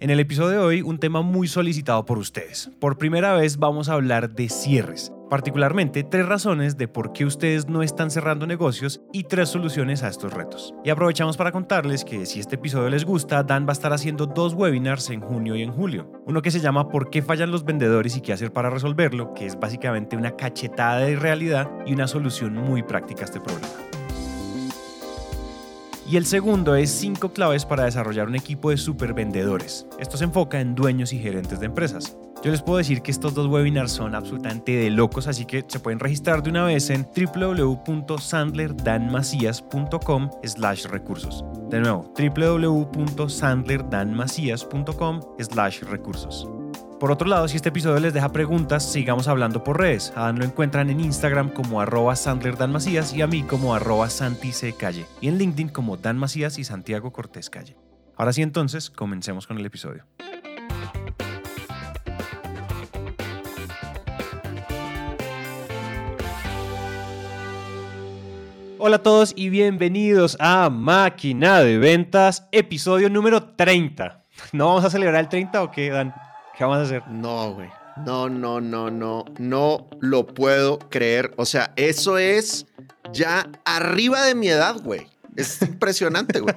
En el episodio de hoy, un tema muy solicitado por ustedes. Por primera vez vamos a hablar de cierres, particularmente tres razones de por qué ustedes no están cerrando negocios y tres soluciones a estos retos. Y aprovechamos para contarles que si este episodio les gusta, Dan va a estar haciendo dos webinars en junio y en julio. Uno que se llama ¿Por qué fallan los vendedores y qué hacer para resolverlo?, que es básicamente una cachetada de realidad y una solución muy práctica a este problema. Y el segundo es 5 claves para desarrollar un equipo de supervendedores. Esto se enfoca en dueños y gerentes de empresas. Yo les puedo decir que estos dos webinars son absolutamente de locos, así que se pueden registrar de una vez en www.sandlerdanmacias.com slash recursos. De nuevo, www.sandlerdanmacias.com slash recursos. Por otro lado, si este episodio les deja preguntas, sigamos hablando por redes. A Dan lo encuentran en Instagram como arroba Sandler Dan Macías y a mí como arroba Santi C. Calle. Y en LinkedIn como Dan Macías y Santiago Cortés Calle. Ahora sí entonces, comencemos con el episodio. Hola a todos y bienvenidos a Máquina de Ventas, episodio número 30. ¿No vamos a celebrar el 30 o qué, Dan? ¿Qué vamos a hacer? No, güey. No, no, no, no. No lo puedo creer. O sea, eso es ya arriba de mi edad, güey. Es impresionante, güey.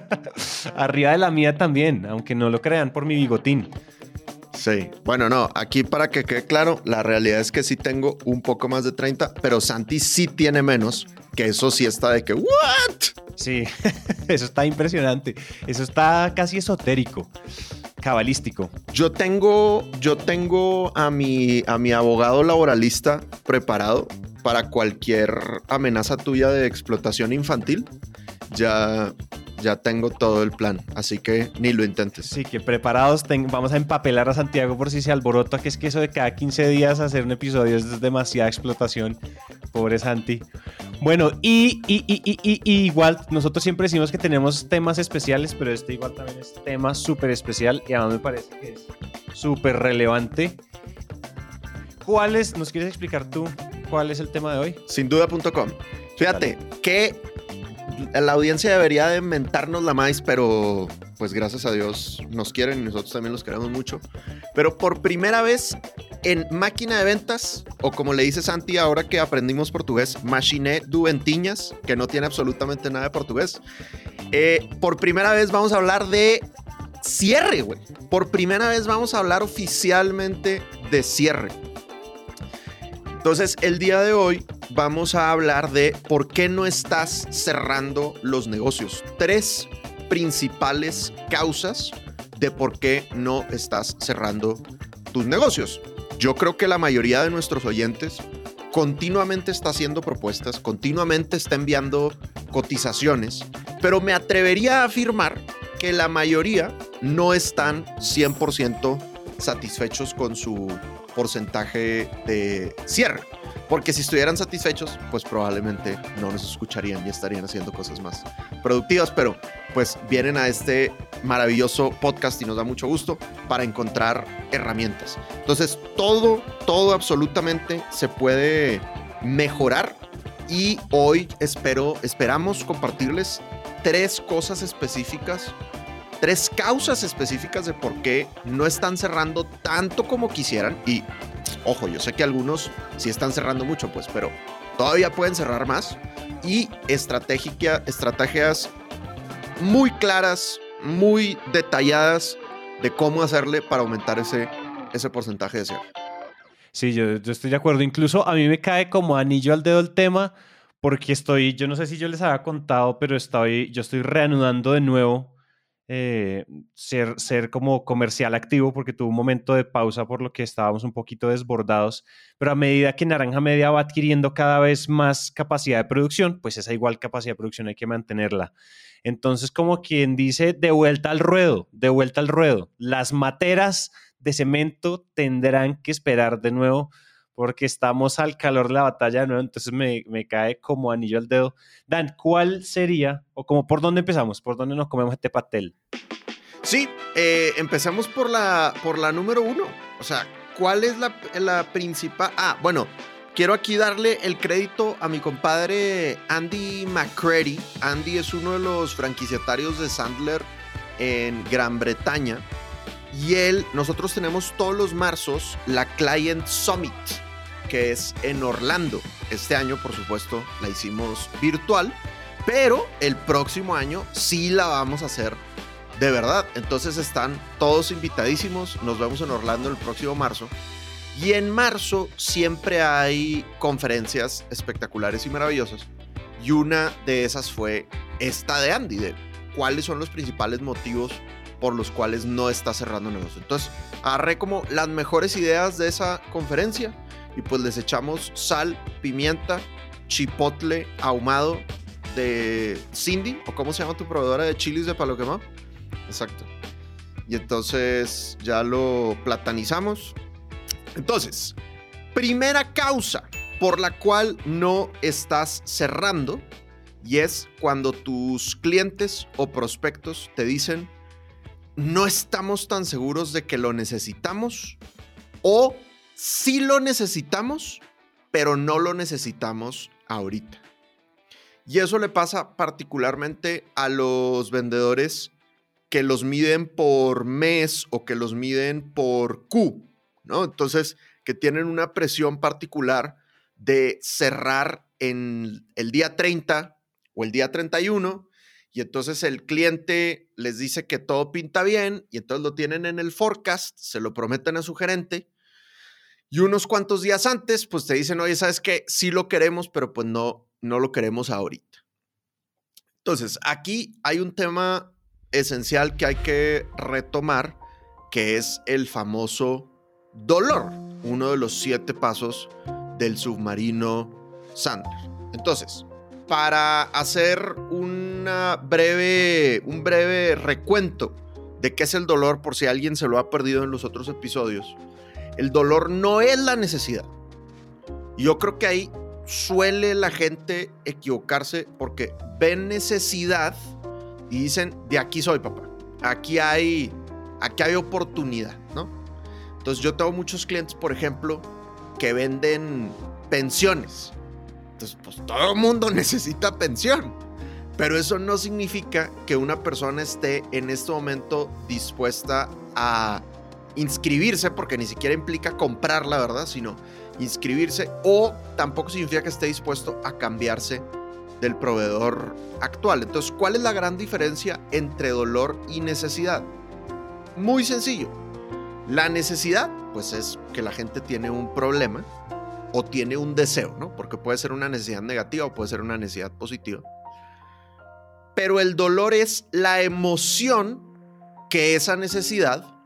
Arriba de la mía también, aunque no lo crean por mi bigotín. Sí. Bueno, no, aquí para que quede claro, la realidad es que sí tengo un poco más de 30, pero Santi sí tiene menos, que eso sí está de que, ¿what? Sí, eso está impresionante. Eso está casi esotérico, cabalístico. Yo tengo, yo tengo a mi, a mi abogado laboralista preparado para cualquier amenaza tuya de explotación infantil. Ya, ya tengo todo el plan, así que ni lo intentes. Sí, que preparados ten- vamos a empapelar a Santiago por si se alborota, que es que eso de cada 15 días hacer un episodio es demasiada explotación. Pobre Santi. Bueno, y, y, igual, nosotros siempre decimos que tenemos temas especiales, pero este igual también es tema súper especial y además me parece que es súper relevante. ¿Cuál es, nos quieres explicar tú cuál es el tema de hoy? Sin duda.com. Fíjate que la audiencia debería de mentarnos la más, pero pues gracias a Dios nos quieren y nosotros también los queremos mucho. Pero por primera vez en máquina de ventas, o como le dice Santi ahora que aprendimos portugués, Machine du Ventiñas, que no tiene absolutamente nada de portugués. eh, por primera vez vamos a hablar de cierre, güey. Por primera vez vamos a hablar oficialmente de cierre. Entonces, el día de hoy vamos a hablar de por qué no estás cerrando los negocios. Tres principales causas de por qué no estás cerrando tus negocios. Yo creo que la mayoría de nuestros oyentes continuamente está haciendo propuestas, continuamente está enviando cotizaciones, pero me atrevería a afirmar que la mayoría no están 100% satisfechos con su porcentaje de cierre. Porque si estuvieran satisfechos, pues probablemente no nos escucharían y estarían haciendo cosas más productivas. Pero pues vienen a este maravilloso podcast y nos da mucho gusto para encontrar herramientas. Entonces todo, todo absolutamente se puede mejorar. Y hoy espero, esperamos compartirles tres cosas específicas tres causas específicas de por qué no están cerrando tanto como quisieran. Y ojo, yo sé que algunos sí están cerrando mucho, pues, pero todavía pueden cerrar más. Y estratégica, estrategias muy claras, muy detalladas de cómo hacerle para aumentar ese, ese porcentaje de cierre. Sí, yo, yo estoy de acuerdo. Incluso a mí me cae como anillo al dedo el tema porque estoy, yo no sé si yo les había contado, pero estoy, yo estoy reanudando de nuevo eh, ser, ser como comercial activo porque tuve un momento de pausa por lo que estábamos un poquito desbordados, pero a medida que Naranja Media va adquiriendo cada vez más capacidad de producción, pues esa igual capacidad de producción hay que mantenerla. Entonces, como quien dice, de vuelta al ruedo, de vuelta al ruedo. Las materas de cemento tendrán que esperar de nuevo porque estamos al calor de la batalla de nuevo, entonces me, me, cae como anillo al dedo. Dan, ¿cuál sería, o como por dónde empezamos, por dónde nos comemos este pastel? Sí, eh, empecemos por la, por la número uno. O sea, ¿cuál es la, la principal? Ah, bueno, quiero aquí darle el crédito a mi compadre Andy McCready. Andy es uno de los franquiciatarios de Sandler en Gran Bretaña. Y él, nosotros tenemos todos los marzos la Client Summit, que es en Orlando. Este año, por supuesto, la hicimos virtual, pero el próximo año sí la vamos a hacer de verdad. Entonces están todos invitadísimos. Nos vemos en Orlando el próximo marzo. Y en marzo siempre hay conferencias espectaculares y maravillosas. Y una de esas fue esta de Andy, de cuáles son los principales motivos por los cuales no está cerrando negocio. Entonces, agarré como las mejores ideas de esa conferencia y pues les echamos sal, pimienta, chipotle ahumado de Cindy, o cómo se llama tu proveedora de chilis de palo quemado. Exacto. Y entonces ya lo platanizamos. Entonces, primera causa por la cual no estás cerrando y es cuando tus clientes o prospectos te dicen no estamos tan seguros de que lo necesitamos o sí lo necesitamos, pero no lo necesitamos ahorita. Y eso le pasa particularmente a los vendedores que los miden por mes o que los miden por Q, ¿no? Entonces, que tienen una presión particular de cerrar en el día 30 o el día 31 y entonces el cliente les dice que todo pinta bien y entonces lo tienen en el forecast, se lo prometen a su gerente y unos cuantos días antes pues te dicen, oye, ¿sabes qué? Sí lo queremos, pero pues no, no lo queremos ahorita. Entonces, aquí hay un tema esencial que hay que retomar, que es el famoso dolor, uno de los siete pasos del submarino Sandler. Entonces, para hacer una breve, un breve recuento de qué es el dolor, por si alguien se lo ha perdido en los otros episodios, el dolor no es la necesidad. Yo creo que ahí suele la gente equivocarse porque ven necesidad y dicen, de aquí soy, papá. Aquí hay, aquí hay oportunidad, ¿no? Entonces yo tengo muchos clientes, por ejemplo, que venden pensiones. Entonces, pues todo el mundo necesita pensión. Pero eso no significa que una persona esté en este momento dispuesta a inscribirse, porque ni siquiera implica comprar la verdad, sino inscribirse, o tampoco significa que esté dispuesto a cambiarse del proveedor actual. Entonces, ¿cuál es la gran diferencia entre dolor y necesidad? Muy sencillo. La necesidad, pues es que la gente tiene un problema o tiene un deseo, ¿no? Porque puede ser una necesidad negativa o puede ser una necesidad positiva. Pero el dolor es la emoción que esa necesidad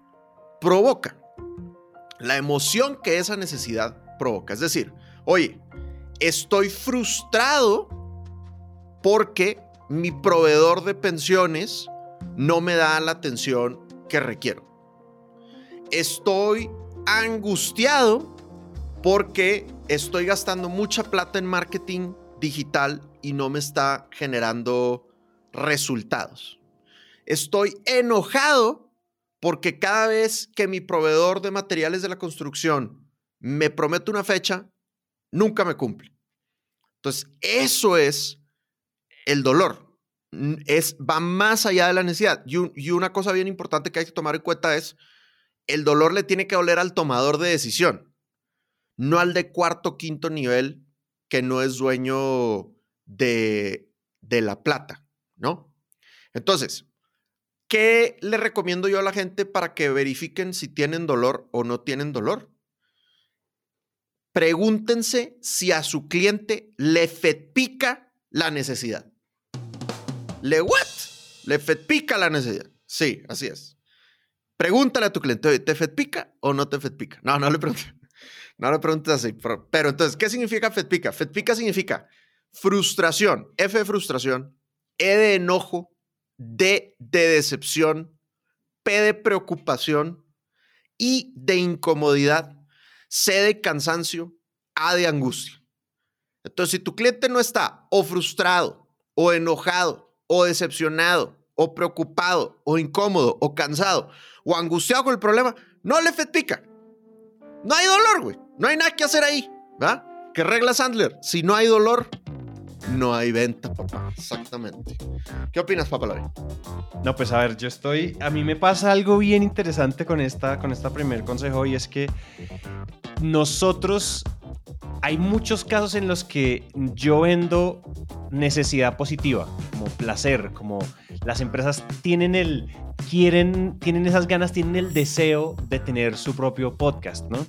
provoca. La emoción que esa necesidad provoca. Es decir, oye, estoy frustrado porque mi proveedor de pensiones no me da la atención que requiero. Estoy angustiado porque estoy gastando mucha plata en marketing digital y no me está generando resultados. Estoy enojado porque cada vez que mi proveedor de materiales de la construcción me promete una fecha, nunca me cumple. Entonces, eso es el dolor. Es, va más allá de la necesidad. Y, una cosa bien importante que hay que tomar en cuenta es, el dolor le tiene que doler al tomador de decisión, no al de cuarto, quinto nivel que no es dueño de, de la plata, ¿no? Entonces, ¿qué le recomiendo yo a la gente para que verifiquen si tienen dolor o no tienen dolor? Pregúntense si a su cliente le pica la necesidad. ¿Le what? ¿Le pica la necesidad? Sí, así es. Pregúntale a tu cliente, ¿te pica o no te pica? No, no le preguntes. No le preguntes así. Pero, entonces, ¿qué significa FEDPICA? FEDPICA significa frustración, F de frustración, E de enojo, D de decepción, P de preocupación, I de incomodidad, C de cansancio, A de angustia. Entonces, si tu cliente no está o frustrado o enojado o decepcionado, o preocupado, o incómodo, o cansado, o angustiado con el problema, no le pica. No hay dolor, güey. No hay nada que hacer ahí, ¿va? ¿Qué regla Sandler? Si no hay dolor, no hay venta, papá. Exactamente. ¿Qué opinas, papá No, pues a ver, yo estoy. A mí me pasa algo bien interesante con esta, con esta primer consejo y es que nosotros. Hay muchos casos en los que yo vendo necesidad positiva, como placer, como las empresas tienen el quieren, tienen esas ganas, tienen el deseo de tener su propio podcast, ¿no?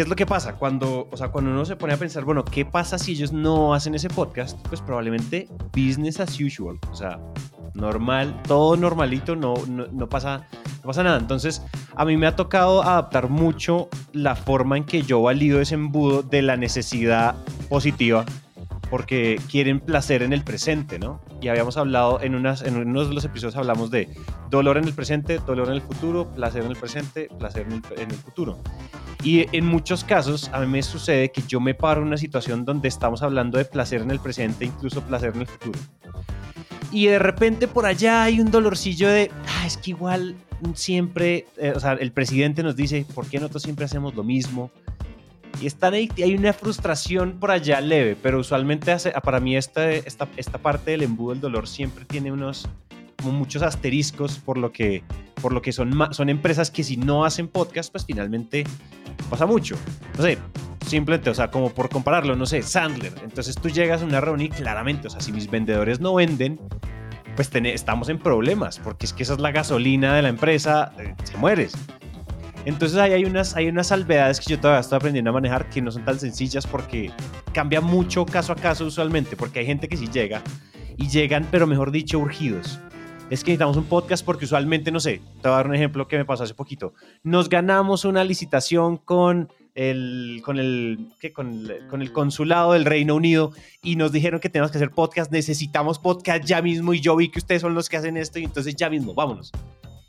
¿Qué es lo que pasa? Cuando, o sea, cuando uno se pone a pensar, bueno, ¿qué pasa si ellos no hacen ese podcast? Pues probablemente business as usual. O sea, normal, todo normalito, no, no, pasa, no pasa nada. Entonces, a mí me ha tocado adaptar mucho la forma en que yo valido ese embudo de la necesidad positiva porque quieren placer en el presente, ¿no? Y habíamos hablado en, unas, en unos de los episodios hablamos de dolor en el presente, dolor en el futuro, placer en el presente, placer en el, en el futuro. Y en muchos casos a mí me sucede que yo me paro en una situación donde estamos hablando de placer en el presente, incluso placer en el futuro. Y de repente por allá hay un dolorcillo de, ah, es que igual siempre, eh, o sea, el presidente nos dice, ¿por qué nosotros siempre hacemos lo mismo? Y están ahí, hay una frustración por allá leve, pero usualmente hace, para mí esta, esta, esta parte del embudo del dolor siempre tiene unos, muchos asteriscos por lo que, por lo que son, son empresas que si no hacen podcast, pues finalmente pasa mucho. No sé, simplemente, o sea, como por compararlo, no sé, Sandler. Entonces tú llegas a una reunión y claramente, o sea, si mis vendedores no venden, pues estamos en problemas, porque es que esa es la gasolina de la empresa, eh, se mueres. Entonces hay unas, hay unas salvedades que yo todavía estoy aprendiendo a manejar que no son tan sencillas porque cambia mucho caso a caso usualmente, porque hay gente que sí llega y llegan, pero mejor dicho, urgidos. Es que necesitamos un podcast porque usualmente, no sé, te voy a dar un ejemplo que me pasó hace poquito. Nos ganamos una licitación con el, con el, ¿qué? Con, con el consulado del Reino Unido y nos dijeron que tenemos que hacer podcast, necesitamos podcast ya mismo y yo vi que ustedes son los que hacen esto y entonces ya mismo, vámonos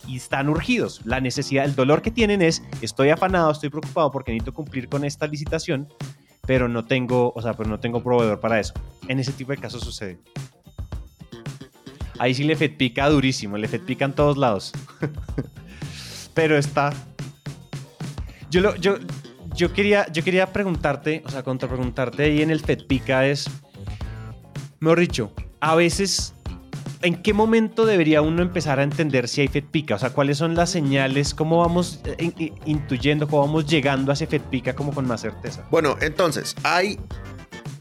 y están urgidos. La necesidad, el dolor que tienen es, estoy afanado, estoy preocupado porque necesito cumplir con esta licitación, pero no tengo, o sea, pero no tengo proveedor para eso. En ese tipo de casos sucede. Ahí sí le pica durísimo, le pica en todos lados. pero está... Yo, lo, yo, yo, quería, yo quería preguntarte, o sea, contrapreguntarte ahí en el FED pica es, mejor dicho, a veces ¿en qué momento debería uno empezar a entender si hay Fed pica? O sea, ¿cuáles son las señales? ¿Cómo vamos eh, intuyendo, cómo vamos llegando a ese Fed pica como con más certeza? Bueno, entonces, hay...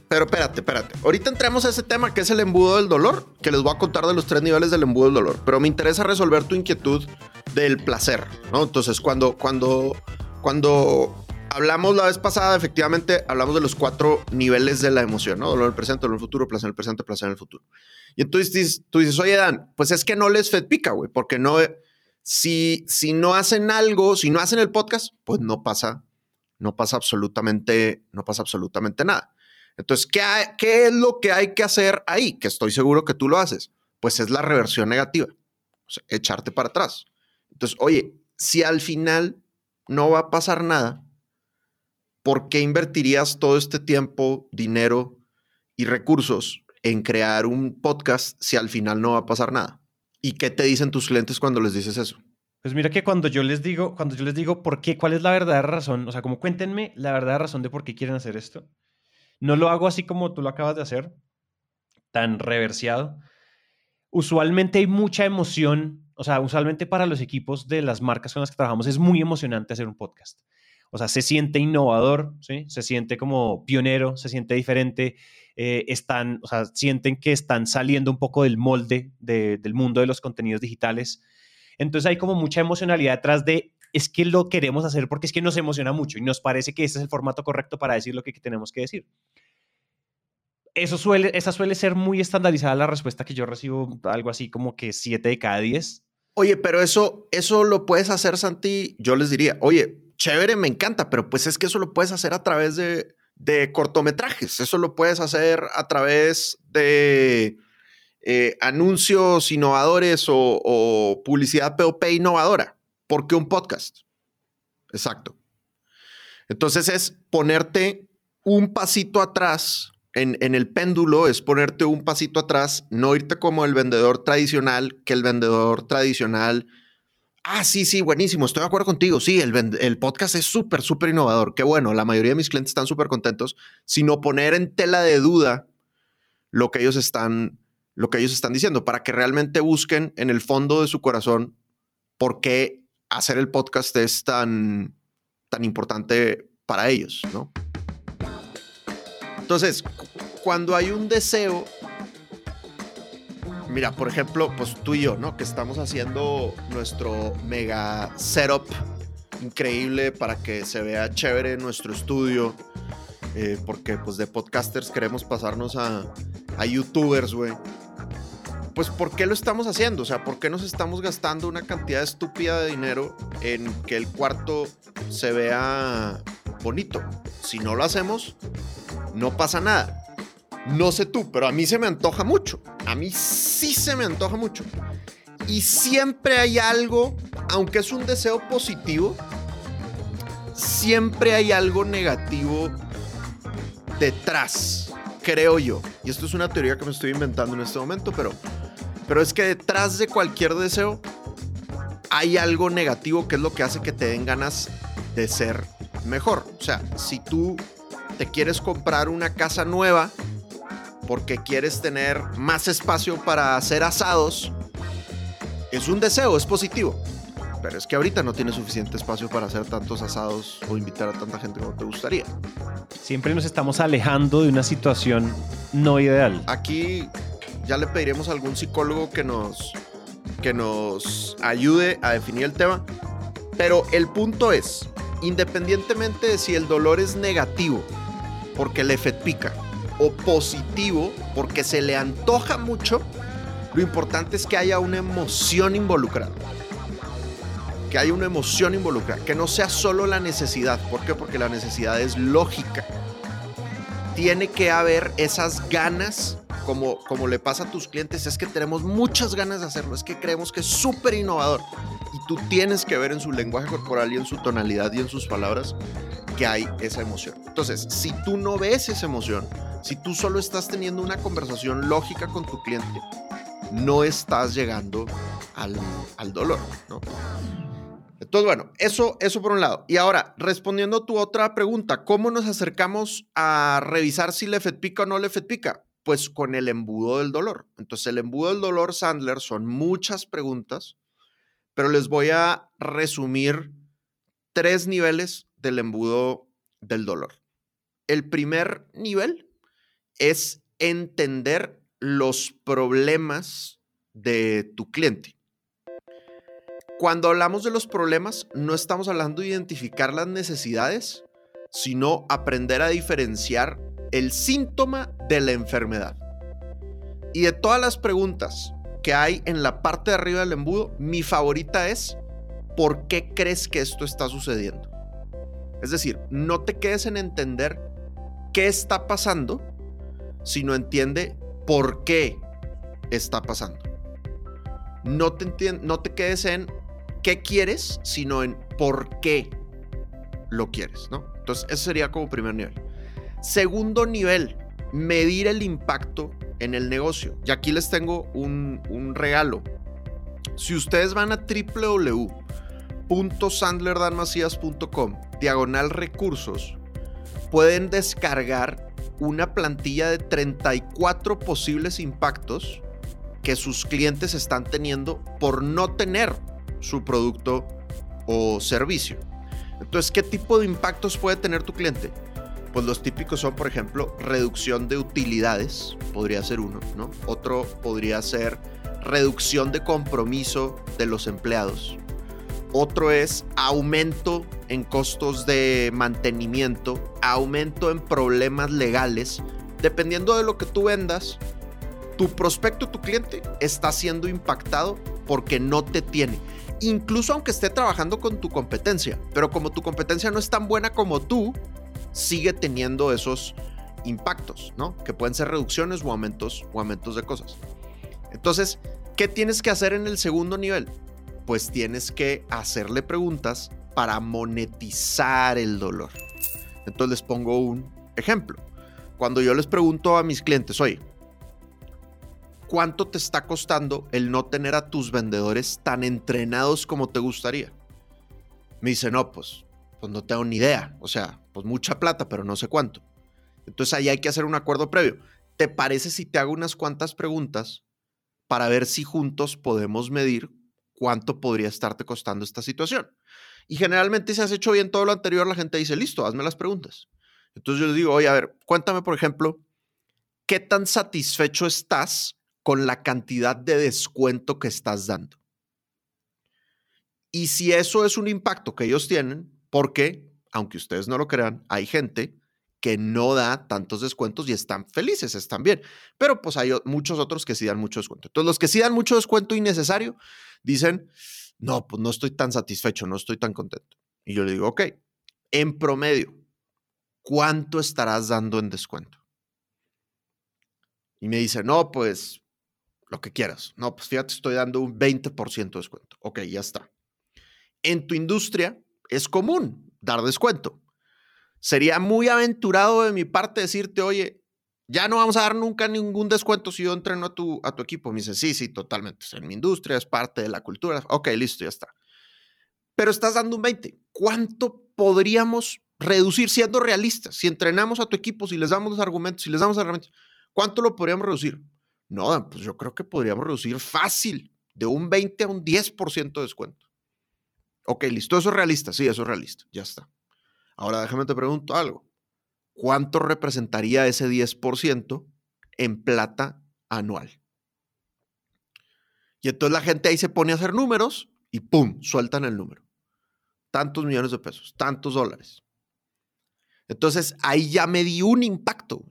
Pero espérate, espérate. Ahorita entremos a ese tema que es el embudo del dolor, que les voy a contar de los tres niveles del embudo del dolor. Pero me interesa resolver tu inquietud del placer, ¿no? Entonces, cuando, cuando, cuando hablamos la vez pasada, efectivamente, hablamos de los cuatro niveles de la emoción, ¿no? Dolor en el presente, dolor en el futuro, placer en el presente, placer en el futuro. Y entonces tú dices, oye, Dan, pues es que no les fed pica, güey, porque no, si, si no hacen algo, si no hacen el podcast, pues no pasa, no pasa absolutamente, no pasa absolutamente nada. Entonces, ¿qué, ¿qué es lo que hay que hacer ahí? Que estoy seguro que tú lo haces. Pues es la reversión negativa, o sea, echarte para atrás. Entonces, oye, si al final no va a pasar nada, ¿por qué invertirías todo este tiempo, dinero y recursos en crear un podcast si al final no va a pasar nada? ¿Y qué te dicen tus clientes cuando les dices eso? Pues mira que cuando yo les digo, cuando yo les digo por qué, cuál es la verdadera razón, o sea, como cuéntenme la verdadera razón de por qué quieren hacer esto. No lo hago así como tú lo acabas de hacer, tan reversiado. Usualmente hay mucha emoción, o sea, usualmente para los equipos de las marcas con las que trabajamos es muy emocionante hacer un podcast. O sea, se siente innovador, ¿sí? Se siente como pionero, se siente diferente, eh, están, o sea, sienten que están saliendo un poco del molde del mundo de los contenidos digitales. Entonces hay como mucha emocionalidad detrás de, es que lo queremos hacer porque es que nos emociona mucho y nos parece que este es el formato correcto para decir lo que tenemos que decir. Eso suele, esa suele ser muy estandarizada la respuesta que yo recibo, algo así como que 7 de cada 10. Oye, pero eso, eso lo puedes hacer, Santi. Yo les diría, oye, chévere, me encanta, pero pues es que eso lo puedes hacer a través de, cortometrajes, eso lo puedes hacer a través de eh, anuncios innovadores o, publicidad POP innovadora. ¿Por qué un podcast? Exacto. Entonces es ponerte un pasito atrás en, en, el péndulo, es ponerte un pasito atrás, no irte como el vendedor tradicional, que el vendedor tradicional Ah, sí, sí, buenísimo. Estoy de acuerdo contigo. Sí, el, el podcast es súper, súper innovador. Qué bueno. La mayoría de mis clientes están súper contentos. Sino poner en tela de duda lo que ellos están, lo que ellos están diciendo, para que realmente busquen en el fondo de su corazón por qué hacer el podcast es tan, tan importante para ellos, ¿no? Entonces, cuando hay un deseo, mira, por ejemplo, pues tú y yo, ¿no? Que estamos haciendo nuestro mega setup increíble para que se vea chévere nuestro estudio, eh, porque pues de podcasters queremos pasarnos a, a youtubers, güey. Pues ¿por qué lo estamos haciendo? O sea, ¿por qué nos estamos gastando una cantidad estúpida de dinero en que el cuarto se vea bonito? Si no lo hacemos, no pasa nada. No sé tú, pero a mí se me antoja mucho. A mí sí se me antoja mucho. Y siempre hay algo, aunque es un deseo positivo, siempre hay algo negativo detrás, creo yo. Y esto es una teoría que me estoy inventando en este momento, pero, pero es que detrás de cualquier deseo hay algo negativo que es lo que hace que te den ganas de ser mejor. O sea, si tú te quieres comprar una casa nueva porque quieres tener más espacio para hacer asados, es un deseo, es positivo. Pero es que ahorita no tienes suficiente espacio para hacer tantos asados o invitar a tanta gente como te gustaría. Siempre nos estamos alejando de una situación no ideal. Aquí ya le pediremos a algún psicólogo que nos, que nos ayude a definir el tema. Pero el punto es, independientemente de si el dolor es negativo, porque le pica, o positivo, porque se le antoja mucho, lo importante es que haya una emoción involucrada que haya una emoción involucrada, que no sea solo la necesidad. ¿Por qué? Porque la necesidad es lógica. Tiene que haber esas ganas, como, como le pasa a tus clientes, es que tenemos muchas ganas de hacerlo, es que creemos que es súper innovador. Y tú tienes que ver en su lenguaje corporal y en su tonalidad y en sus palabras que hay esa emoción. Entonces, si tú no ves esa emoción, si tú solo estás teniendo una conversación lógica con tu cliente, no estás llegando al, al dolor, ¿no? Entonces, bueno, eso, eso por un lado. Y ahora, respondiendo a tu otra pregunta, ¿cómo nos acercamos a revisar si le pica o no le pica? Pues con el embudo del dolor. Entonces, el embudo del dolor, Sandler, son muchas preguntas, pero les voy a resumir tres niveles del embudo del dolor. El primer nivel es entender los problemas de tu cliente. Cuando hablamos de los problemas, no estamos hablando de identificar las necesidades, sino aprender a diferenciar el síntoma de la enfermedad. Y de todas las preguntas que hay en la parte de arriba del embudo, mi favorita es, ¿por qué crees que esto está sucediendo? Es decir, no te quedes en entender qué está pasando, sino entiende por qué está pasando. No te, no te quedes en qué quieres, sino en por qué lo quieres, ¿no? Entonces, eso sería como primer nivel. Segundo nivel, medir el impacto en el negocio. Y aquí les tengo un, un regalo. Si ustedes van a www.sandlerdanmacías.com, diagonal recursos, pueden descargar una plantilla de 34 posibles impactos que sus clientes están teniendo por no tener su producto o servicio. Entonces, ¿qué tipo de impactos puede tener tu cliente? Pues los típicos son, por ejemplo, reducción de utilidades, podría ser uno, ¿no? Otro podría ser reducción de compromiso de los empleados. Otro es aumento en costos de mantenimiento, aumento en problemas legales. Dependiendo de lo que tú vendas, tu prospecto, tu cliente, está siendo impactado porque no te tiene incluso aunque esté trabajando con tu competencia, pero como tu competencia no es tan buena como tú, sigue teniendo esos impactos, ¿no? Que pueden ser reducciones o aumentos o aumentos de cosas. Entonces, ¿qué tienes que hacer en el segundo nivel? Pues tienes que hacerle preguntas para monetizar el dolor. Entonces les pongo un ejemplo. Cuando yo les pregunto a mis clientes, oye, ¿cuánto te está costando el no tener a tus vendedores tan entrenados como te gustaría? Me dice, no, pues, pues no tengo ni idea. O sea, pues mucha plata, pero no sé cuánto. Entonces ahí hay que hacer un acuerdo previo. ¿te parece si te hago unas cuantas preguntas para ver si juntos podemos medir cuánto podría estarte costando esta situación? Y generalmente si has hecho bien todo lo anterior, la gente dice, listo, hazme las preguntas. Entonces yo les digo, oye, a ver, cuéntame, por ejemplo, ¿qué tan satisfecho estás con la cantidad de descuento que estás dando? Y si eso es un impacto que ellos tienen, porque, aunque ustedes no lo crean, hay gente que no da tantos descuentos y están felices, están bien. Pero pues hay muchos otros que sí dan mucho descuento. Entonces, los que sí dan mucho descuento innecesario dicen, no, pues no estoy tan satisfecho, no estoy tan contento. Y yo le digo, ok, en promedio, ¿cuánto estarás dando en descuento? Y me dice, no, pues lo que quieras. No, pues fíjate, estoy dando un 20% de descuento. Ok, ya está. En tu industria es común dar descuento. Sería muy aventurado de mi parte decirte, oye, ya no vamos a dar nunca ningún descuento si yo entreno a tu, a tu equipo. Me dice, sí, sí, totalmente. en mi industria es parte de la cultura. Ok, listo, ya está. Pero estás dando un 20. ¿Cuánto podríamos reducir siendo realistas? Si entrenamos a tu equipo, si les damos los argumentos, si les damos herramientas, ¿cuánto lo podríamos reducir? No, pues yo creo que podríamos reducir fácil de un 20 a un 10% de descuento. Ok, listo, eso es realista, sí, eso es realista, ya está. Ahora déjame te pregunto algo. ¿Cuánto representaría ese 10% en plata anual? Y entonces la gente ahí se pone a hacer números y ¡pum! sueltan el número. Tantos millones de pesos, tantos dólares. Entonces ahí ya me di un impacto.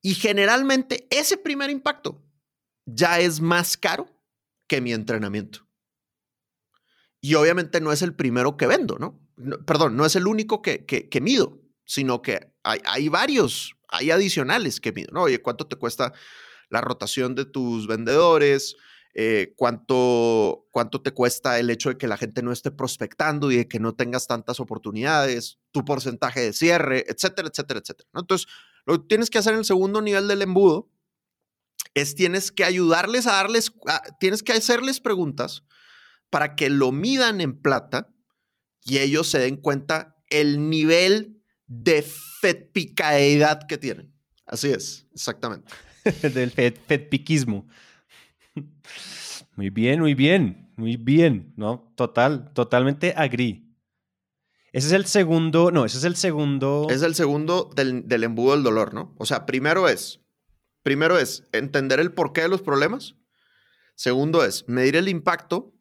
Y generalmente ese primer impacto ya es más caro que mi entrenamiento. Y obviamente no es el primero que vendo, ¿no? perdón, no es el único que, que, mido, sino que hay, hay, varios, hay adicionales que mido, ¿no? Oye, ¿cuánto te cuesta la rotación de tus vendedores? Eh, ¿cuánto, ¿Cuánto te cuesta el hecho de que la gente no esté prospectando y de que no tengas tantas oportunidades? Tu porcentaje de cierre, etcétera, etcétera, etcétera. Entonces, lo que tienes que hacer en el segundo nivel del embudo es tienes que ayudarles a darles, tienes que hacerles preguntas para que lo midan en plata y ellos se den cuenta el nivel de fetpicaedad que tienen. Así es, exactamente. Del fet, fetpiquismo. Muy bien, muy bien, muy bien, ¿no? Total, totalmente agree. Ese es el segundo, no, ese es el segundo. Es el segundo del, del embudo del dolor, ¿no? O sea, primero es, primero es entender el porqué de los problemas. Segundo es medir el impacto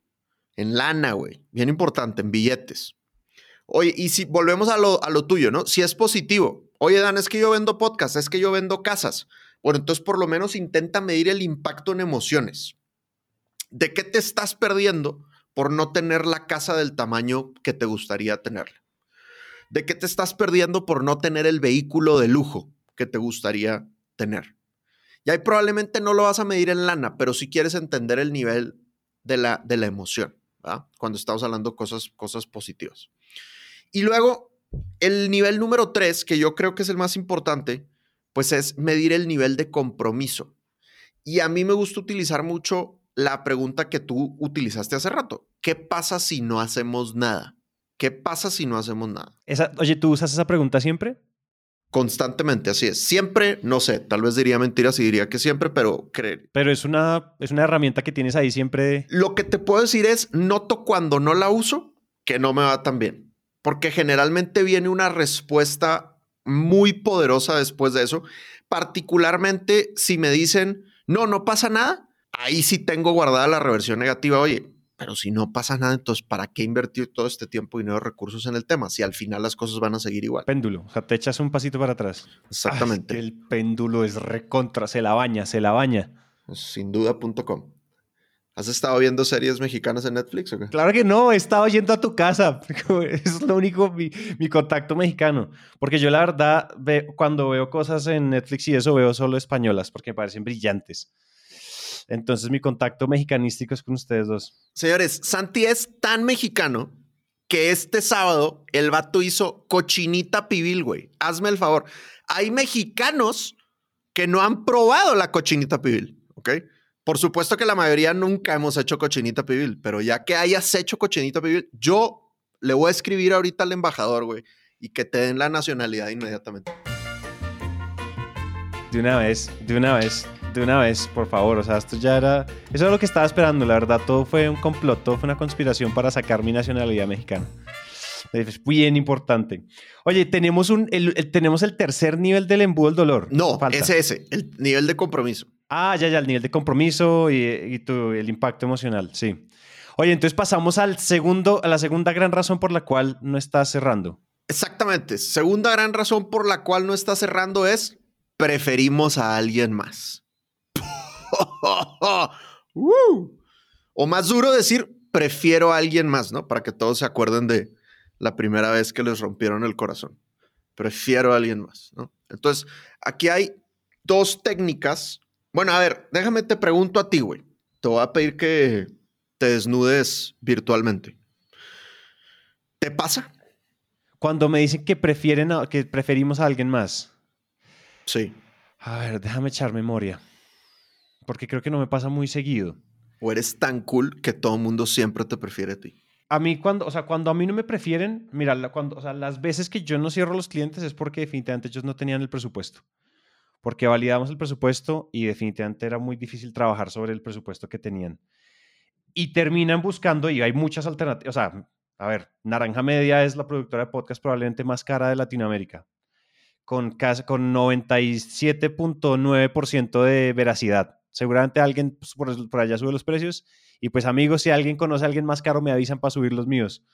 en lana, güey. Bien importante, en billetes. Oye, y si volvemos a lo, a lo tuyo, ¿no? Si es positivo. Oye, Dan, es que yo vendo podcast, es que yo vendo casas. Bueno, entonces por lo menos intenta medir el impacto en emociones. ¿De qué te estás perdiendo por no tener la casa del tamaño que te gustaría tenerla? ¿De qué te estás perdiendo por no tener el vehículo de lujo que te gustaría tener? Y ahí probablemente no lo vas a medir en lana, pero si quieres entender el nivel de la, de la emoción cuando estamos hablando cosas, cosas positivas. Y luego, el nivel número tres, que yo creo que es el más importante, pues es medir el nivel de compromiso. Y a mí me gusta utilizar mucho la pregunta que tú utilizaste hace rato. ¿Qué pasa si no hacemos nada? ¿Qué pasa si no hacemos nada? Esa, oye, ¿tú usas esa pregunta siempre? Constantemente, así es. Siempre, no sé, tal vez diría mentiras y diría que siempre, pero creer. Pero es una, es una herramienta que tienes ahí siempre. Lo que te puedo decir es, noto cuando no la uso que no me va tan bien. Porque generalmente viene una respuesta muy poderosa después de eso. Particularmente si me dicen, no, no pasa nada. Ahí sí tengo guardada la reversión negativa. Oye, pero si no pasa nada, entonces, ¿para qué invertir todo este tiempo, dinero, recursos en el tema? Si al final las cosas van a seguir igual. Péndulo, o sea, te echas un pasito para atrás. Exactamente. el péndulo es recontra, se la baña, se la baña. Sin duda.com. ¿Has estado viendo series mexicanas en Netflix o qué? Claro que no, he estado yendo a tu casa. Es lo único, mi, mi contacto mexicano. Porque yo la verdad, cuando veo cosas en Netflix y eso, veo solo españolas, porque me parecen brillantes. Entonces mi contacto mexicanístico es con ustedes dos. Señores, Santi es tan mexicano que este sábado el vato hizo cochinita pibil, güey. Hazme el favor. Hay mexicanos que no han probado la cochinita pibil, ¿ok? Por supuesto que la mayoría nunca hemos hecho cochinita pibil, pero ya que hayas hecho cochinita pibil, yo le voy a escribir ahorita al embajador, güey, y que te den la nacionalidad inmediatamente. De una vez, de una vez, de una vez, por favor. O sea, esto ya era. Eso era lo que estaba esperando, la verdad. Todo fue un complot, todo fue una conspiración para sacar mi nacionalidad mexicana. Es bien importante. Oye, tenemos, un, el, tenemos el tercer nivel del embudo del dolor. No, ese es ese, el nivel de compromiso. Ah, ya, ya, el nivel de compromiso y, y el impacto emocional, sí. Oye, entonces pasamos al segundo, a la segunda gran razón por la cual no está cerrando. Exactamente. Segunda gran razón por la cual no está cerrando es preferimos a alguien más. o más duro decir, prefiero a alguien más, ¿no? Para que todos se acuerden de la primera vez que les rompieron el corazón. Prefiero a alguien más, ¿no? Entonces, aquí hay dos técnicas. Bueno, a ver, déjame te pregunto a ti, güey. Te voy a pedir que te desnudes virtualmente. ¿Te pasa? Cuando me dicen que prefieren que preferimos a alguien más. Sí. A ver, déjame echar memoria. Porque creo que no me pasa muy seguido. O eres tan cool que todo el mundo siempre te prefiere a ti. A mí cuando, o sea, cuando a mí no me prefieren, mira, cuando, o sea, las veces que yo no cierro a los clientes es porque definitivamente ellos no tenían el presupuesto. Porque validamos el presupuesto y definitivamente era muy difícil trabajar sobre el presupuesto que tenían. Y terminan buscando, y hay muchas alternativas, o sea, a ver, Naranja Media es la productora de podcast probablemente más cara de Latinoamérica con, con 97.9% de veracidad. Seguramente alguien pues, por, allá sube los precios. Y pues amigos, si alguien conoce a alguien más caro, me avisan para subir los míos.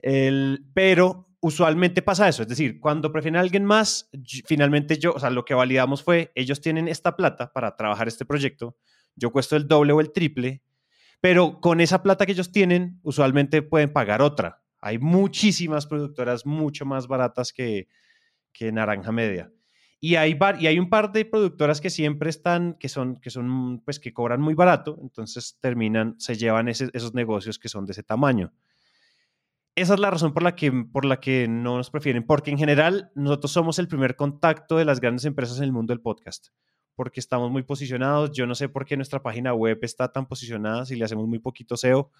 Pero usualmente pasa eso, es decir, cuando prefieren alguien más, finalmente yo, o sea, lo que validamos fue, ellos tienen esta plata para trabajar este proyecto, yo cuesto el doble o el triple, pero con esa plata que ellos tienen, usualmente pueden pagar otra. Hay muchísimas productoras mucho más baratas que, Naranja Media. Y hay, un par de productoras que siempre están, que son, que son, pues que cobran muy barato, entonces terminan, se llevan esos negocios que son de ese tamaño. Esa es la razón por la, que, por la que no nos prefieren, porque en general nosotros somos el primer contacto de las grandes empresas en el mundo del podcast, porque estamos muy posicionados. Yo no sé por qué nuestra página web está tan posicionada si le hacemos muy poquito SEO.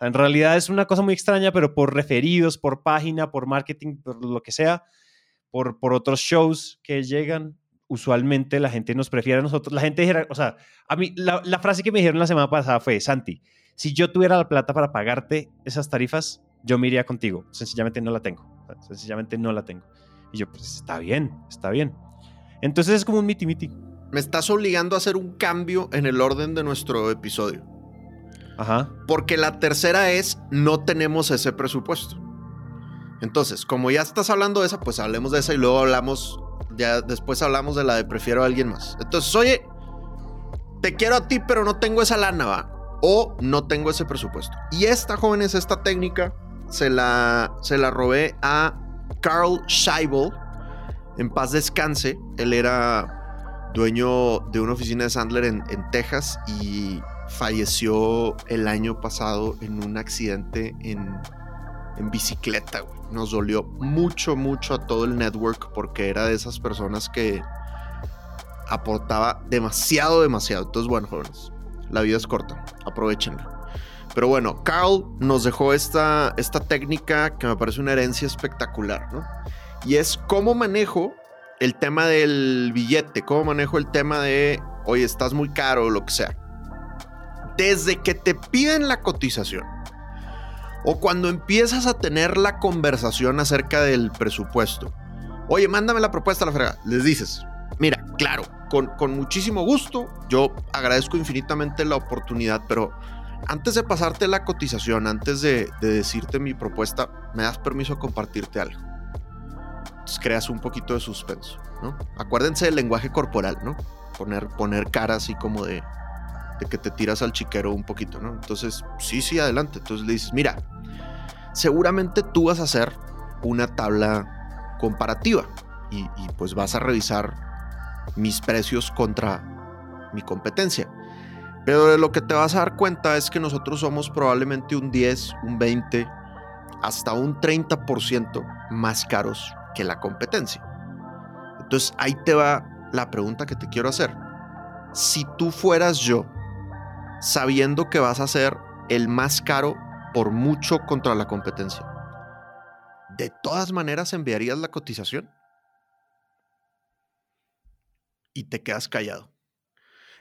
En realidad es una cosa muy extraña, pero por referidos, por página, por marketing, por lo que sea, por, por otros shows que llegan, usualmente la gente nos prefiere a nosotros. La gente dijera, o sea, a mí la, la, frase que me dijeron la semana pasada fue, Santi, si yo tuviera la plata para pagarte esas tarifas, yo me iría contigo. Sencillamente no la tengo. Sencillamente no la tengo. Y yo, pues está bien, está bien. Entonces es como un miti miti. Me estás obligando a hacer un cambio en el orden de nuestro episodio. Ajá. Porque la tercera es, no tenemos ese presupuesto. Entonces, como ya estás hablando de esa, pues hablemos de esa y luego hablamos, ya después hablamos de la de prefiero a alguien más. Entonces, oye, te quiero a ti, pero no tengo esa lana, va. O no tengo ese presupuesto. Y esta, jóvenes, esta técnica se la, se la robé a Carl Scheibel. En paz descanse. Él era dueño de una oficina de Sandler en, en Texas y falleció el año pasado en un accidente en en bicicleta, Nos dolió mucho, mucho a todo el network porque era de esas personas que aportaba demasiado, demasiado. Entonces, bueno, jóvenes, la vida es corta, aprovechenla. Pero bueno, Carl nos dejó esta, esta técnica que me parece una herencia espectacular, ¿no? Y es cómo manejo el tema del billete, cómo manejo el tema de, oye, estás muy caro o lo que sea. Desde que te piden la cotización o cuando empiezas a tener la conversación acerca del presupuesto. Oye, mándame la propuesta a la frega. Les dices, mira, claro, con, con muchísimo gusto, yo agradezco infinitamente la oportunidad, pero antes de pasarte la cotización, antes de, decirte mi propuesta, me das permiso a compartirte algo. Creas un poquito de suspenso, ¿no? Acuérdense del lenguaje corporal, ¿no? Poner, poner cara así como de, que te tiras al chiquero un poquito, ¿no? Entonces, sí, sí, adelante. Entonces le dices, mira, seguramente tú vas a hacer una tabla comparativa y, pues vas a revisar mis precios contra mi competencia. Pero de lo que te vas a dar cuenta es que nosotros somos probablemente un 10, un 20, hasta un 30% más caros que la competencia. Entonces ahí te va la pregunta que te quiero hacer. Si tú fueras yo sabiendo que vas a ser el más caro por mucho contra la competencia. ¿De todas maneras enviarías la cotización? y te quedas callado.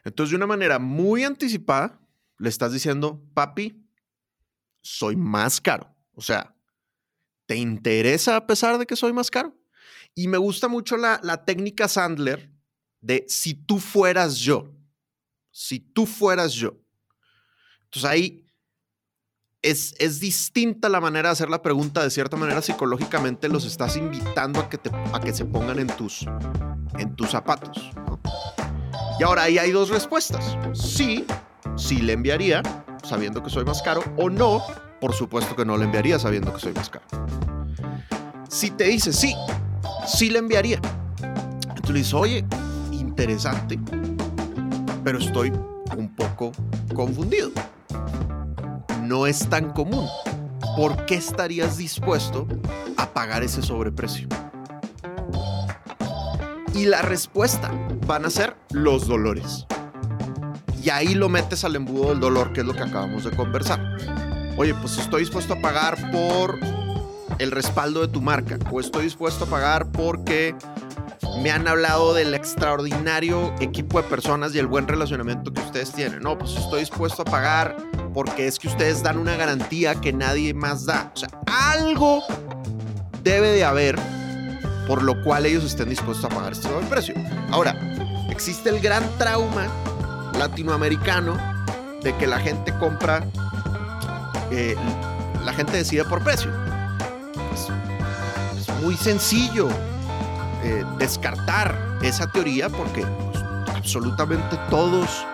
Entonces, de una manera muy anticipada, le estás diciendo, papi, soy más caro. O sea, ¿te interesa a pesar de que soy más caro? Y me gusta mucho la, la técnica Sandler de si tú fueras yo. Si tú fueras yo. Entonces ahí es, es, distinta la manera de hacer la pregunta. De cierta manera, psicológicamente los estás invitando a que, te, a que se pongan en tus, en tus zapatos. Y ahora ahí hay dos respuestas. Sí, sí le enviaría, sabiendo que soy más caro, o no, por supuesto que no le enviaría sabiendo que soy más caro. Si te dice sí, sí le enviaría. Entonces le dices, oye, interesante, pero estoy un poco confundido. No es tan común. ¿Por qué estarías dispuesto a pagar ese sobreprecio? Y la respuesta van a ser los dolores. Y ahí lo metes al embudo del dolor, que es lo que acabamos de conversar. Oye, pues estoy dispuesto a pagar por el respaldo de tu marca, o estoy dispuesto a pagar porque me han hablado del extraordinario equipo de personas y el buen relacionamiento que ustedes tienen. No, pues estoy dispuesto a pagar porque es que ustedes dan una garantía que nadie más da. O sea, algo debe de haber por lo cual ellos estén dispuestos a pagar este precio. Ahora, existe el gran trauma latinoamericano de que la gente compra, eh, la gente decide por precio. Es, muy sencillo eh, descartar esa teoría porque pues, absolutamente todos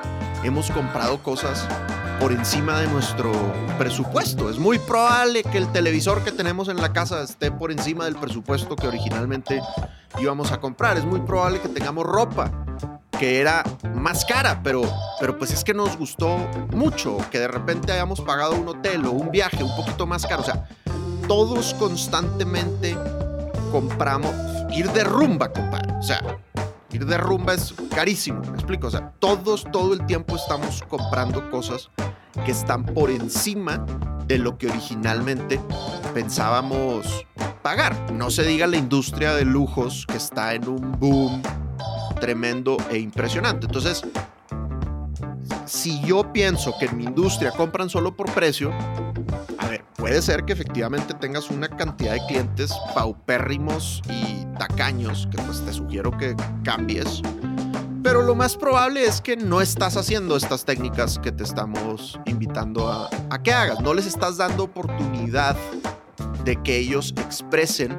hemos comprado cosas por encima de nuestro presupuesto. Es muy probable que el televisor que tenemos en la casa esté por encima del presupuesto que originalmente íbamos a comprar. Es muy probable que tengamos ropa que era más cara, pero, pero pues es que nos gustó mucho, que de repente hayamos pagado un hotel o un viaje un poquito más caro. O sea, todos constantemente compramos ir de rumba, compadre. O sea, ir de rumba es carísimo, me explico. O sea, todos, todo el tiempo estamos comprando cosas que están por encima de lo que originalmente pensábamos pagar. No se diga la industria de lujos que está en un boom tremendo e impresionante. Entonces, si yo pienso que en mi industria compran solo por precio, puede ser que efectivamente tengas una cantidad de clientes paupérrimos y tacaños, que pues te sugiero que cambies. Pero lo más probable es que no estás haciendo estas técnicas que te estamos invitando a, que hagas. No les estás dando oportunidad de que ellos expresen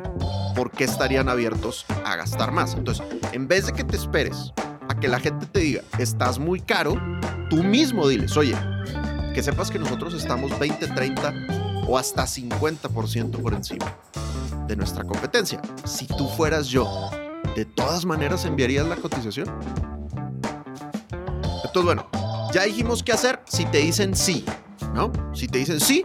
por qué estarían abiertos a gastar más. Entonces, en vez de que te esperes a que la gente te diga, estás muy caro, tú mismo diles, oye, que sepas que nosotros estamos 20, 30 o hasta 50% por encima de nuestra competencia. Si tú fueras yo, ¿de todas maneras enviarías la cotización? Entonces, bueno, ya dijimos qué hacer si te dicen sí, ¿no? Si te dicen sí,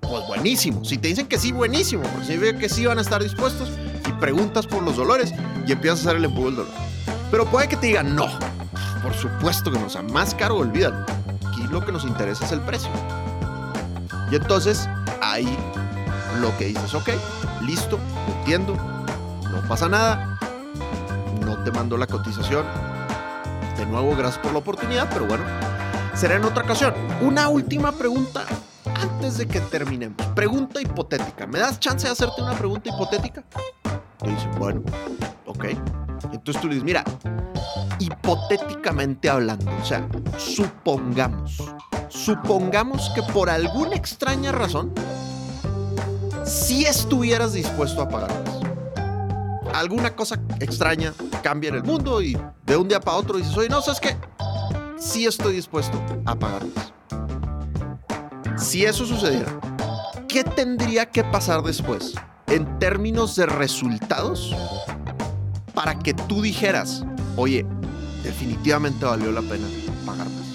pues buenísimo. Si te dicen que sí, buenísimo, porque significa que sí van a estar dispuestos y preguntas por los dolores y empiezas a hacer el embudo del dolor. Pero puede que te digan no. Por supuesto que no, sea, más caro, olvídalo. Aquí lo que nos interesa es el precio. Y entonces ahí lo que dices, ok, listo, entiendo, no pasa nada, no te mando la cotización. De nuevo, gracias por la oportunidad, pero bueno, será en otra ocasión. Una última pregunta antes de que terminemos. Pregunta hipotética. ¿Me das chance de hacerte una pregunta hipotética? Te dicen, bueno, ok. Entonces tú le dices, mira, hipotéticamente hablando, o sea, supongamos, supongamos que por alguna extraña razón, si estuvieras dispuesto a pagar más. Alguna cosa extraña cambia en el mundo y de un día para otro dices, oye, no, ¿sabes qué? Sí estoy dispuesto a pagar más. Si eso sucediera, ¿qué tendría que pasar después en términos de resultados para que tú dijeras, oye, definitivamente valió la pena pagar más?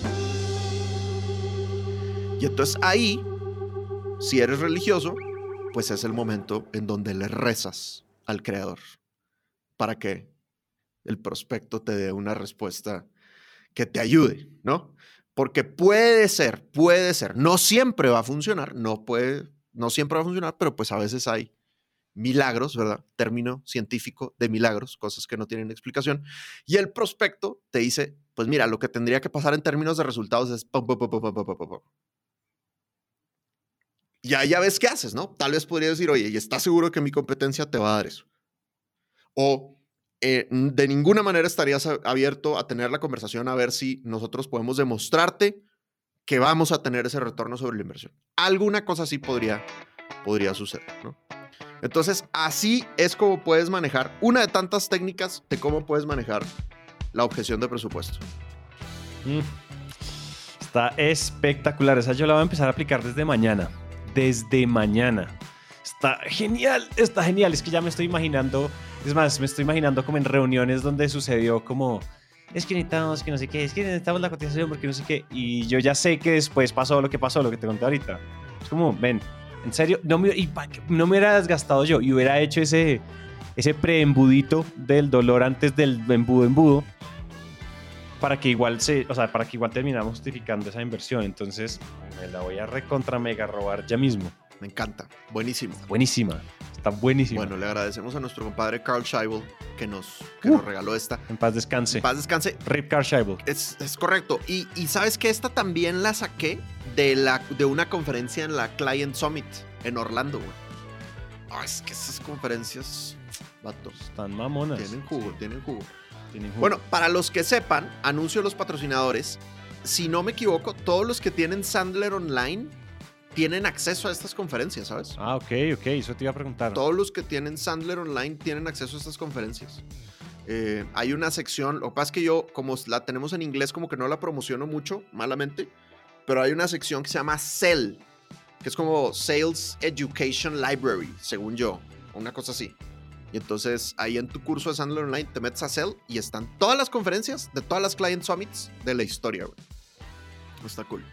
Y entonces ahí, si eres religioso, pues es el momento en donde le rezas al Creador para que el prospecto te dé una respuesta que te ayude, ¿no? Porque puede ser, puede ser, no siempre va a funcionar, no puede, no siempre va a funcionar, pero pues a veces hay milagros, ¿verdad? Término científico de milagros, cosas que no tienen explicación. Y el prospecto te dice, pues mira, lo que tendría que pasar en términos de resultados es... Y ahí ya ves qué haces, ¿no? Tal vez podría decir, oye, ¿y estás seguro que mi competencia te va a dar eso? O eh, de ninguna manera estarías abierto a tener la conversación a ver si nosotros podemos demostrarte que vamos a tener ese retorno sobre la inversión. Alguna cosa así podría, podría suceder, ¿no? Entonces, así es como puedes manejar una de tantas técnicas de cómo puedes manejar la objeción de presupuesto. Mm. Está espectacular. Esa yo la voy a empezar a aplicar desde mañana. Desde mañana. Está genial, está genial. Es que ya me estoy imaginando, es más, me estoy imaginando como en reuniones donde sucedió como, es que necesitamos que no sé qué, es que necesitamos la cotización porque no sé qué. Y yo ya sé que después pasó lo que pasó, lo que te conté ahorita. Es como, ven, en serio, no me, no me hubiera desgastado yo y hubiera hecho ese, ese preembudito del dolor antes del embudo embudo para que igual se, o sea, para que igual terminamos justificando esa inversión. Entonces, me la voy a recontra mega robar ya mismo. Me encanta. Buenísimo. buenísima. Está buenísima. Bueno, le agradecemos a nuestro compadre Carl Scheibel que nos, que nos uh. regaló esta. En paz descanse. En paz descanse. Rip Carl Scheibel. Es, es correcto. Y, y, sabes que esta también la saqué de, la, de una conferencia en la Client Summit en Orlando, güey. es que esas conferencias, vatos. Están mamonas. Tienen jugo, tienen jugo. Bueno, para los que sepan, anuncio los patrocinadores. Si no me equivoco, todos los que tienen Sandler Online tienen acceso a estas conferencias, ¿sabes? Ah, ok, ok, eso te iba a preguntar. Todos los que tienen Sandler Online tienen acceso a estas conferencias. Eh, hay una sección, lo que pasa es que yo, como la tenemos en inglés, como que no la promociono mucho, malamente, pero hay una sección que se llama Cell, que es como Sales Education Library, según yo, una cosa así. Y entonces ahí en tu curso de Sandler Online te metes a Cell y están todas las conferencias de todas las Client Summits de la historia, güey. Está cool.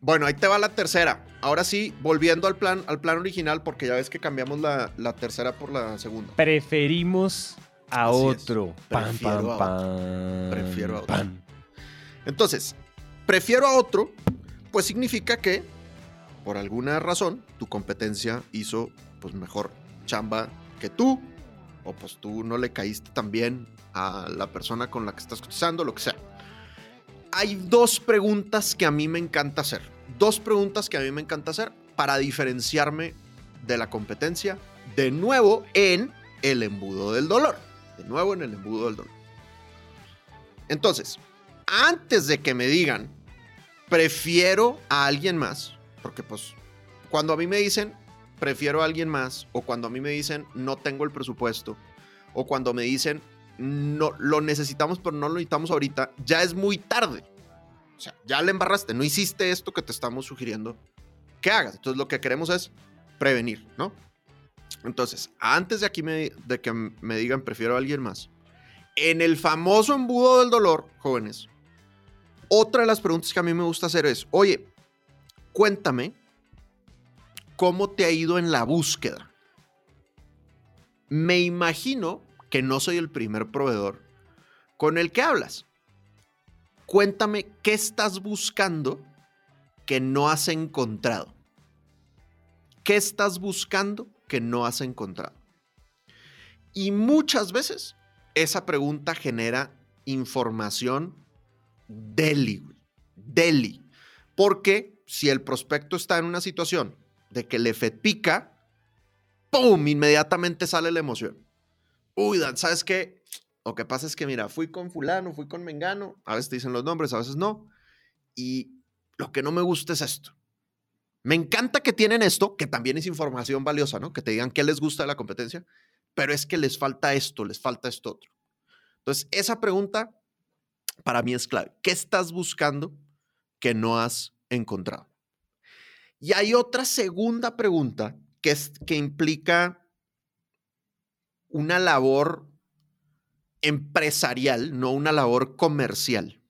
Bueno, ahí te va la tercera. Ahora sí, volviendo al plan, al plan original, porque ya ves que cambiamos la, tercera por la segunda. Preferimos a otro. Prefiero, a otro. prefiero a otro. Entonces, prefiero a otro, pues significa que, por alguna razón, tu competencia hizo pues mejor chamba que tú, o pues tú no le caíste tan bien a la persona con la que estás cotizando, lo que sea. Hay dos preguntas que a mí me encanta hacer. Dos preguntas que a mí me encanta hacer para diferenciarme de la competencia, de nuevo en el embudo del dolor. De nuevo en el embudo del dolor. Entonces, antes de que me digan, prefiero a alguien más, porque pues cuando a mí me dicen, prefiero a alguien más, o cuando a mí me dicen no tengo el presupuesto, o cuando me dicen no lo necesitamos pero no lo necesitamos ahorita, ya es muy tarde. O sea, ya le embarraste, no hiciste esto que te estamos sugiriendo que hagas. Entonces lo que queremos es prevenir, ¿no? Entonces, antes de aquí de que me digan prefiero a alguien más, en el famoso embudo del dolor, jóvenes, otra de las preguntas que a mí me gusta hacer es, oye, cuéntame ¿Cómo te ha ido en la búsqueda? Me imagino que no soy el primer proveedor con el que hablas. Cuéntame qué estás buscando que no has encontrado. ¿Qué estás buscando que no has encontrado? Y muchas veces esa pregunta genera información deli, deli. Porque si el prospecto está en una situación de que le FED pica, ¡pum! Inmediatamente sale la emoción. Uy, Dan, ¿sabes qué? Lo que pasa es que, mira, fui con fulano, fui con Mengano, a veces te dicen los nombres, a veces no. Y lo que no me gusta es esto. Me encanta que tienen esto, que también es información valiosa, ¿no? Que te digan qué les gusta de la competencia, pero es que les falta esto, les falta esto otro. Entonces, esa pregunta para mí es clave. ¿Qué estás buscando que no has encontrado? Y hay otra segunda pregunta que, es, que implica una labor empresarial, no una labor comercial.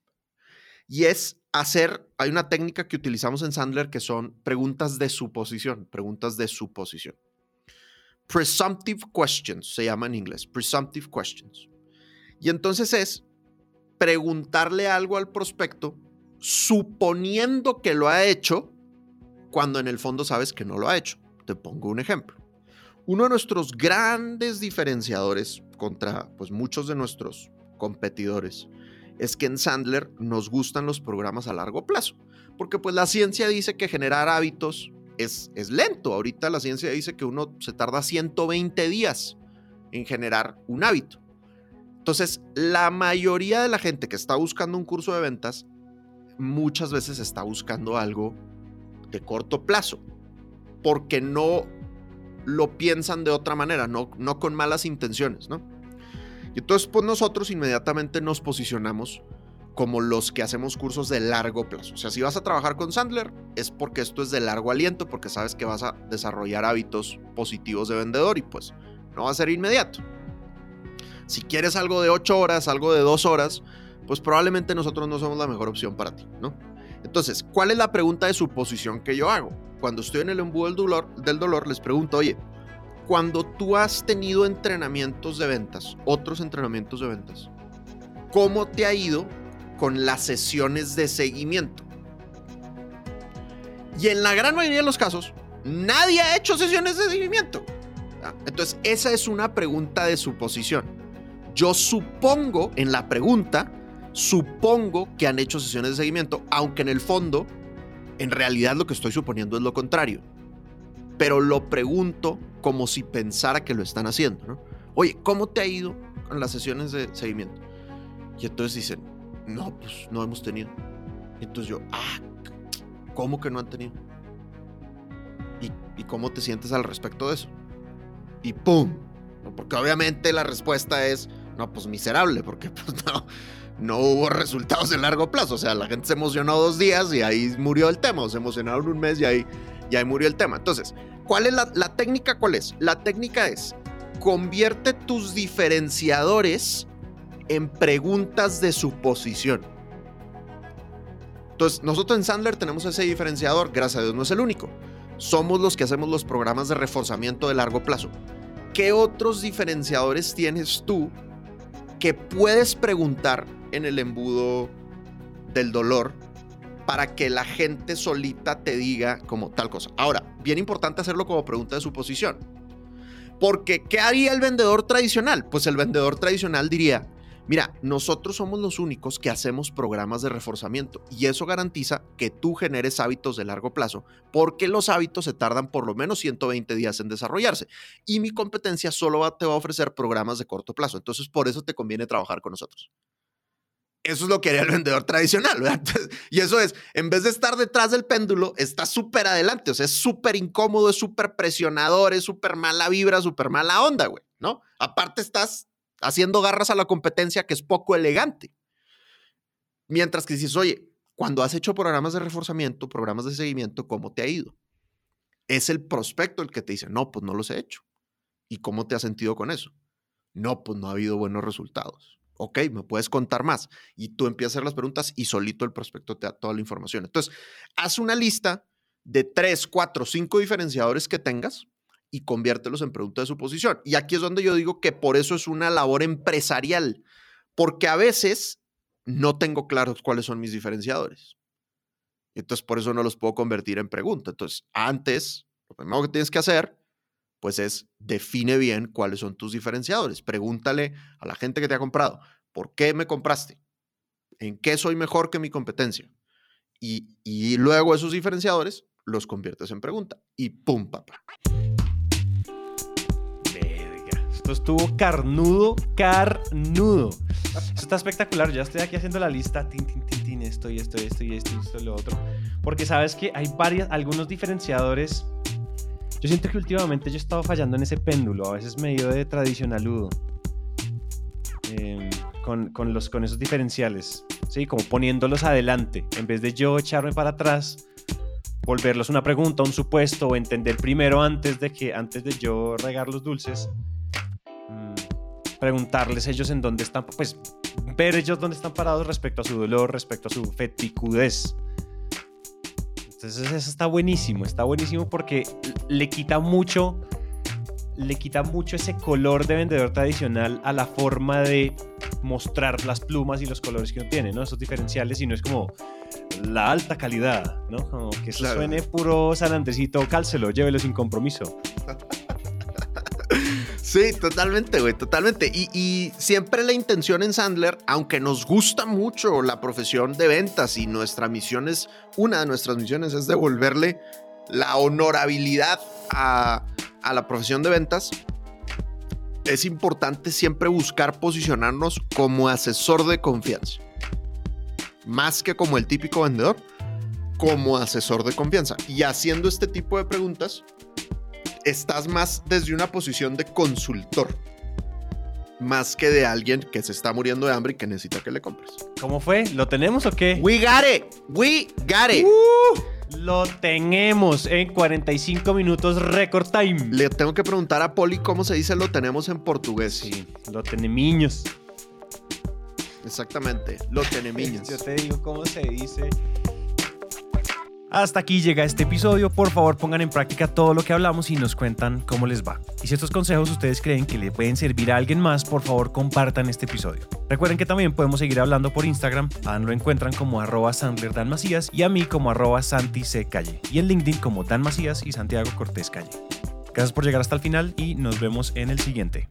Y es hacer, hay una técnica que utilizamos en Sandler que son preguntas de suposición, preguntas de suposición. Presumptive questions se llama en inglés, presumptive questions. Y entonces es preguntarle algo al prospecto suponiendo que lo ha hecho cuando en el fondo sabes que no lo ha hecho. Te pongo un ejemplo. Uno de nuestros grandes diferenciadores contra pues, muchos de nuestros competidores es que en Sandler nos gustan los programas a largo plazo, porque pues la ciencia dice que generar hábitos es, es lento. Ahorita la ciencia dice que uno se tarda 120 días en generar un hábito. Entonces, la mayoría de la gente que está buscando un curso de ventas muchas veces está buscando algo de corto plazo, porque no lo piensan de otra manera, no, no con malas intenciones, ¿no? Y entonces, pues nosotros inmediatamente nos posicionamos como los que hacemos cursos de largo plazo. O sea, si vas a trabajar con Sandler, es porque esto es de largo aliento, porque sabes que vas a desarrollar hábitos positivos de vendedor y pues no va a ser inmediato. Si quieres algo de 8 horas, algo de 2 horas, pues probablemente nosotros no somos la mejor opción para ti, ¿no? Entonces, ¿cuál es la pregunta de suposición que yo hago? Cuando estoy en el embudo del dolor, del dolor les pregunto, oye, cuando tú has tenido entrenamientos de ventas, otros entrenamientos de ventas, ¿cómo te ha ido con las sesiones de seguimiento? Y en la gran mayoría de los casos, nadie ha hecho sesiones de seguimiento. Ah, entonces, esa es una pregunta de suposición. Yo supongo en la pregunta, supongo que han hecho sesiones de seguimiento, aunque en el fondo, en realidad lo que estoy suponiendo es lo contrario pero lo pregunto como si pensara que lo están haciendo. Oye, ¿cómo te ha ido con las sesiones de seguimiento? Y entonces dicen, no, pues no hemos tenido. Y entonces yo, ah, ¿cómo que no han tenido? ¿Y, y cómo te sientes al respecto de eso? Y ¡pum! Porque obviamente la respuesta es, no, pues miserable, porque pues no, no hubo resultados de largo plazo. O sea, la gente se emocionó dos días y ahí murió el tema, o se emocionaron un mes y ahí y ahí murió el tema. Entonces, ¿cuál es la, técnica? ¿Cuál es? La técnica es, convierte tus diferenciadores en preguntas de suposición. Entonces, nosotros en Sandler tenemos ese diferenciador, gracias a Dios no es el único. Somos los que hacemos los programas de reforzamiento de largo plazo. ¿Qué otros diferenciadores tienes tú que puedes preguntar en el embudo del dolor para que la gente solita te diga como tal cosa. Ahora, bien importante hacerlo como pregunta de suposición. Porque, ¿qué haría el vendedor tradicional? Pues el vendedor tradicional diría, mira, nosotros somos los únicos que hacemos programas de reforzamiento y eso garantiza que tú generes hábitos de largo plazo, porque los hábitos se tardan por lo menos 120 días en desarrollarse y mi competencia solo te va a ofrecer programas de corto plazo. Entonces, por eso te conviene trabajar con nosotros. Eso es lo que haría el vendedor tradicional, ¿verdad? Y eso es, en vez de estar detrás del péndulo, está súper adelante, o sea, es súper incómodo, es súper presionador, es súper mala vibra, súper mala onda, güey, ¿no? Aparte estás haciendo garras a la competencia que es poco elegante. Mientras que dices, oye, cuando has hecho programas de reforzamiento, programas de seguimiento, ¿cómo te ha ido? Es el prospecto el que te dice, no, pues no los he hecho. ¿Y cómo te has sentido con eso? No, pues no ha habido buenos resultados ok, me puedes contar más. Y tú empiezas a hacer las preguntas y solito el prospecto te da toda la información. Entonces, haz una lista de tres, cuatro, cinco diferenciadores que tengas y conviértelos en preguntas de suposición. Y aquí es donde yo digo que por eso es una labor empresarial, porque a veces no tengo claros cuáles son mis diferenciadores. Entonces, por eso no los puedo convertir en pregunta. Entonces, antes, lo primero que tienes que hacer pues es define bien cuáles son tus diferenciadores. Pregúntale a la gente que te ha comprado, ¿por qué me compraste? ¿En qué soy mejor que mi competencia? Y, y luego esos diferenciadores los conviertes en pregunta. Y pum, papá. Esto estuvo carnudo, carnudo. Esto está espectacular. Ya estoy aquí haciendo la lista. Tin, tin, tin, tin, esto y esto y esto y esto y esto y lo otro. Porque sabes que hay varias, algunos diferenciadores yo siento que últimamente yo he estado fallando en ese péndulo, a veces medio de tradicionaludo. Eh, con, con, los, con esos diferenciales, ¿sí? Como poniéndolos adelante, en vez de yo echarme para atrás, volverlos una pregunta, un supuesto, o entender primero antes de que, antes de yo regar los dulces, preguntarles ellos en dónde están, pues ver ellos dónde están parados respecto a su dolor, respecto a su feticudez. Entonces eso está buenísimo, está buenísimo porque le quita mucho, le quita mucho ese color de vendedor tradicional a la forma de mostrar las plumas y los colores que uno tiene, ¿no? Esos diferenciales y no es como la alta calidad, ¿no? Como que eso Claro. suene puro San Andresito, cálcelo, llévelo sin compromiso. Sí, totalmente, güey, totalmente. Y, siempre la intención en Sandler, aunque nos gusta mucho la profesión de ventas y nuestra misión es, una de nuestras misiones es devolverle la honorabilidad a, a la profesión de ventas, es importante siempre buscar posicionarnos como asesor de confianza. Más que como el típico vendedor, como asesor de confianza. Y haciendo este tipo de preguntas, estás más desde una posición de consultor. Más que de alguien que se está muriendo de hambre y que necesita que le compres. ¿Cómo fue? ¿Lo tenemos o qué? We got it. We got it. Lo tenemos en 45 minutos record time. Le tengo que preguntar a Poli cómo se dice lo tenemos en portugués. Sí, lo tenemiños. Exactamente. Lo tenemiños. Yo te digo cómo se dice. Hasta aquí llega este episodio. Por favor, pongan en práctica todo lo que hablamos y nos cuentan cómo les va. Y si estos consejos ustedes creen que le pueden servir a alguien más, por favor, compartan este episodio. Recuerden que también podemos seguir hablando por Instagram. Dan lo encuentran como arroba Dan Macías y a mí como arroba Santi. Y en LinkedIn como Dan Macías y Santiago Cortés Calle. Gracias por llegar hasta el final y nos vemos en el siguiente.